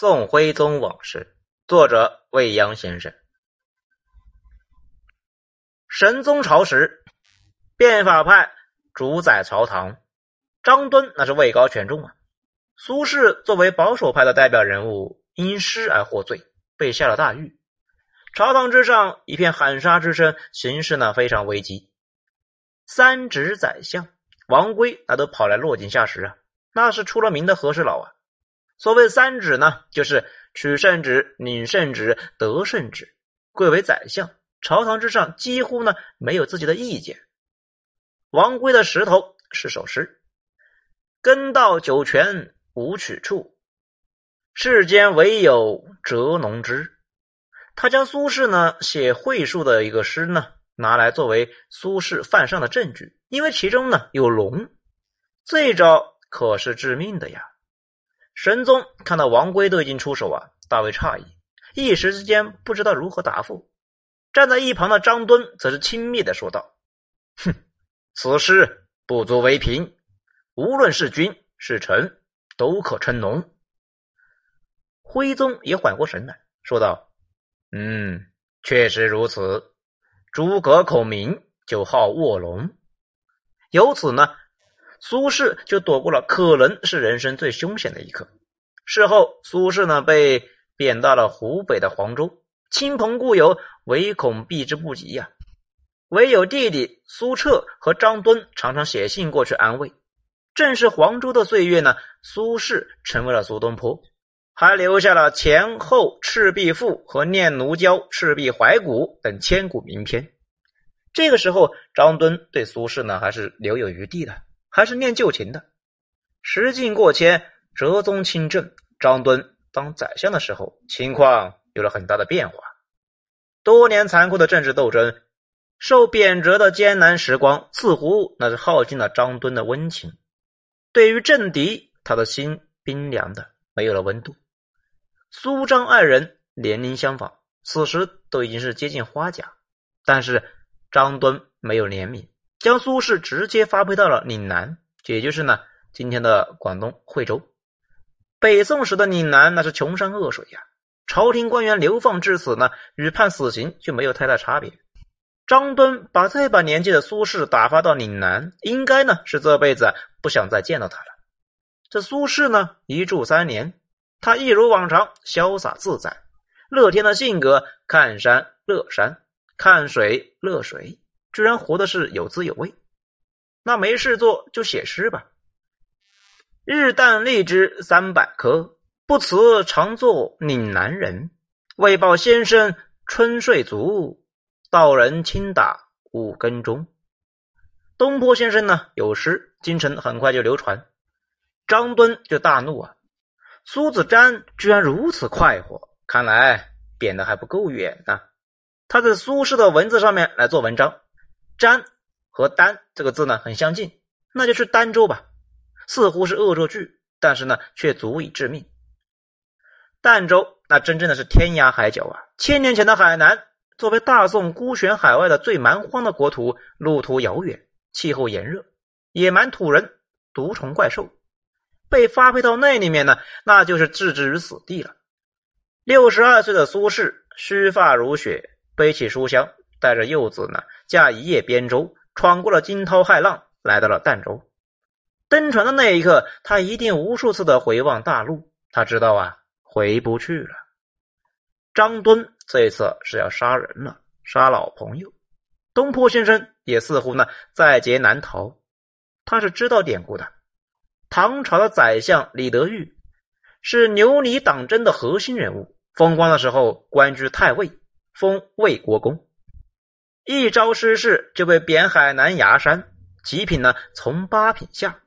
宋徽宗往事，作者未央先生。神宗朝时，变法派主宰朝堂，张敦那是位高权重啊。苏轼作为保守派的代表人物，因诗而获罪，被下了大狱。朝堂之上一片喊杀之声，形势呢非常危急。三指宰相王圭那都跑来落井下石啊，那是出了名的和事佬啊。所谓三指呢，就是取圣旨、领圣旨、得圣旨，贵为宰相。朝堂之上几乎呢没有自己的意见。王圭的石头是首诗：“根到九泉无取处，世间唯有折龙枝。”他将苏轼呢写会术的一个诗呢拿来作为苏轼犯上的证据，因为其中呢有龙，这一招可是致命的呀。神宗看到王圭都已经出手啊，大为诧异，一时之间不知道如何答复。站在一旁的张敦则是轻蔑的说道：“哼，此事不足为凭，无论是君是臣，都可称龙。”徽宗也缓过神来说道：“嗯，确实如此。诸葛孔明就好卧龙，由此呢。”苏轼就躲过了可能是人生最凶险的一刻。事后，苏轼呢被贬到了湖北的黄州，亲朋故友唯恐避之不及呀。唯有弟弟苏澈和张敦常常写信过去安慰。正是黄州的岁月呢，苏轼成为了苏东坡，还留下了《前后赤壁赋》和《念奴娇赤壁怀古》等千古名篇。这个时候，张敦对苏轼呢还是留有余地的。还是念旧情的。时境过迁，哲宗亲政，张敦当宰相的时候，情况有了很大的变化。多年残酷的政治斗争，受贬谪的艰难时光，似乎那是耗尽了张敦的温情。对于政敌，他的心冰凉的，没有了温度。苏张二人年龄相仿，此时都已经是接近花甲，但是张敦没有怜悯。将苏轼直接发配到了岭南，也就是呢今天的广东惠州。北宋时的岭南那是穷山恶水呀，朝廷官员流放至此呢，与判死刑就没有太大差别。张敦把这把年纪的苏轼打发到岭南，应该呢是这辈子不想再见到他了。这苏轼呢一住三年，他一如往常潇洒自在，乐天的性格，看山乐山，看水乐水。居然活的是有滋有味，那没事做就写诗吧。日啖荔枝三百颗，不辞常作岭南人。为报先生春睡足，道人轻打五更钟。东坡先生呢有诗，京城很快就流传。张敦就大怒啊！苏子瞻居然如此快活，看来贬的还不够远呢。他在苏轼的文字上面来做文章。詹和儋这个字呢很相近，那就去儋州吧。似乎是恶作剧，但是呢却足以致命。儋州那真正的是天涯海角啊！千年前的海南，作为大宋孤悬海外的最蛮荒的国土，路途遥远，气候炎热，野蛮土人，毒虫怪兽，被发配到那里面呢，那就是置之于死地了。六十二岁的苏轼，须发如雪，背起书箱。带着幼子呢，驾一叶扁舟，闯过了惊涛骇浪，来到了儋州。登船的那一刻，他一定无数次的回望大陆。他知道啊，回不去了。张敦这一次是要杀人了，杀老朋友。东坡先生也似乎呢在劫难逃。他是知道典故的。唐朝的宰相李德裕是牛李党争的核心人物，风光的时候官居太尉，封魏国公。一朝失势就被贬海南崖山，极品呢从八品下，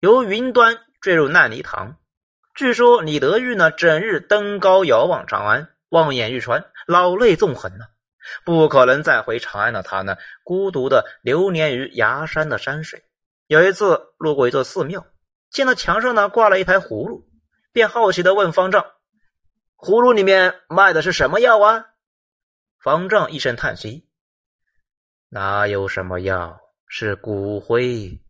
由云端坠入烂泥塘。据说李德裕呢整日登高遥望长安，望眼欲穿，老泪纵横呢。不可能再回长安的他呢，孤独的流连于崖山的山水。有一次路过一座寺庙，见到墙上呢挂了一排葫芦，便好奇的问方丈：“葫芦里面卖的是什么药啊？”方丈一声叹息。哪有什么药？是骨灰。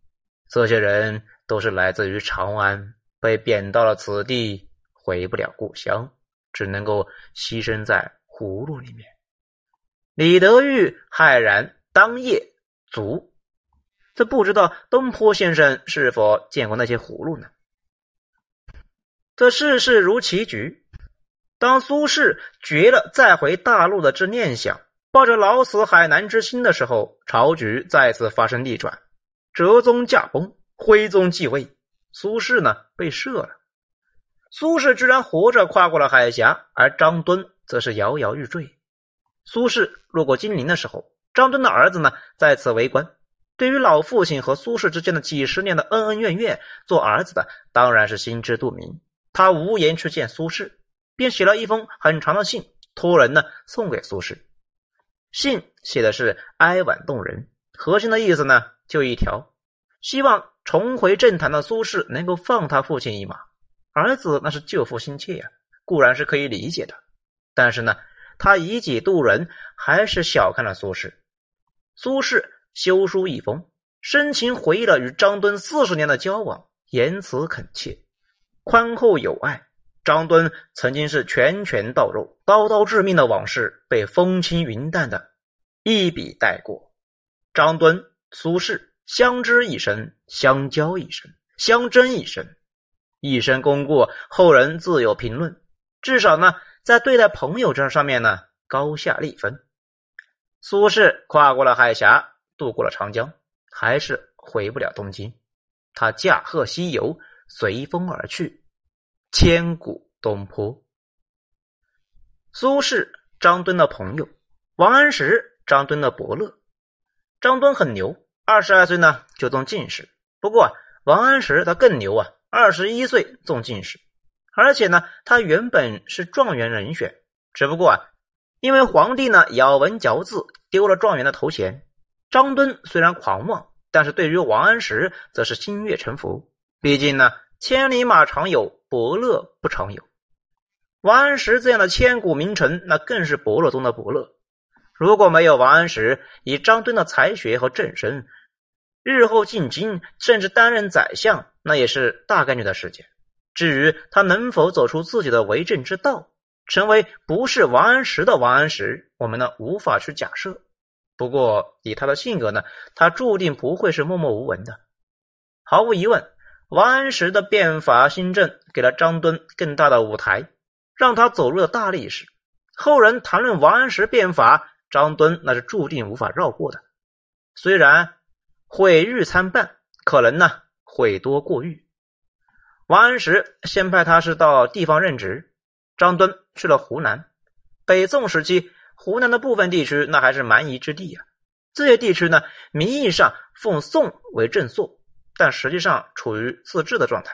这些人都是来自于长安，被贬到了此地，回不了故乡，只能够牺牲在葫芦里面。李德裕骇然，当夜卒。这不知道东坡先生是否见过那些葫芦呢？这世事如棋局，当苏轼绝了再回大陆的之念想，抱着老死海南之心的时候，朝局再次发生逆转，哲宗驾崩，徽宗继位，苏轼呢被赦了。苏轼居然活着跨过了海峡，而张敦则是摇摇欲坠。苏轼路过金陵的时候，张敦的儿子呢在此为官。对于老父亲和苏轼之间的几十年的恩恩怨怨，做儿子的当然是心知肚明。他无颜去见苏轼，便写了一封很长的信，托人呢送给苏轼。信写的是哀婉动人，核心的意思呢就一条：希望重回政坛的苏轼能够放他父亲一马。儿子那是救父心切呀，固然是可以理解的。但是呢，他以己度人，还是小看了苏轼。苏轼修书一封，深情回忆了与张敦四十年的交往，言辞恳切。宽厚有爱，张敦曾经是拳拳到肉、刀刀致命的往事，被风轻云淡的一笔带过。张敦、苏轼相知一生，相交一生，相争一生，一生功过，后人自有评论。至少呢，在对待朋友这上面呢，高下立分。苏轼跨过了海峡，渡过了长江，还是回不了东京。他驾鹤西游。随风而去，千古东坡。苏轼，张敦的朋友；王安石，张敦的伯乐。张敦很牛，二十二岁呢就中进士。不过王安石他更牛啊，二十一岁中进士，而且呢他原本是状元人选，只不过啊因为皇帝呢咬文嚼字，丢了状元的头衔。张敦虽然狂妄，但是对于王安石则是心悦诚服。毕竟呢，千里马常有，伯乐不常有。王安石这样的千古名臣，那更是伯乐中的伯乐。如果没有王安石，以张敦的才学和正身，日后进京甚至担任宰相，那也是大概率的事件。至于他能否走出自己的为政之道，成为不是王安石的王安石，我们呢无法去假设。不过以他的性格呢，他注定不会是默默无闻的。毫无疑问。王安石的变法新政给了张敦更大的舞台，让他走入了大历史。后人谈论王安石变法，张敦那是注定无法绕过的。虽然毁誉参半，可能呢毁多过誉。王安石先派他是到地方任职，张敦去了湖南。北宋时期，湖南的部分地区那还是蛮夷之地啊。这些地区呢，名义上奉宋为正朔。但实际上处于自治的状态，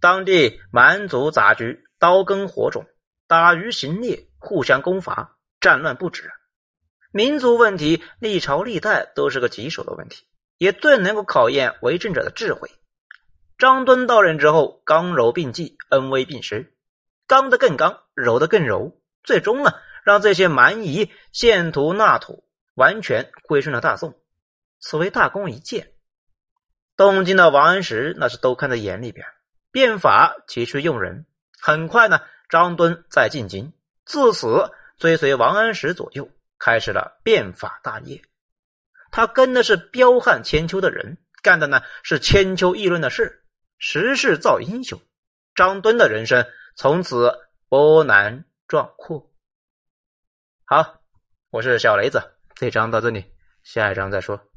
当地蛮族杂居，刀耕火种，打鱼行猎，互相攻伐，战乱不止。民族问题历朝历代都是个棘手的问题，也最能够考验为政者的智慧。张敦到任之后，刚柔并济，恩威并施，刚的更刚，柔的更柔，最终呢，让这些蛮夷献图纳土，完全归顺了大宋。此为大功一件。东京的王安石那是都看在眼里边，变法急需用人。很快呢，张敦在进京，自此追随王安石左右，开始了变法大业。他跟的是彪悍千秋的人，干的呢是千秋议论的事。时势造英雄，张敦的人生从此波澜壮阔。好，我是小雷子，这章到这里，下一章再说。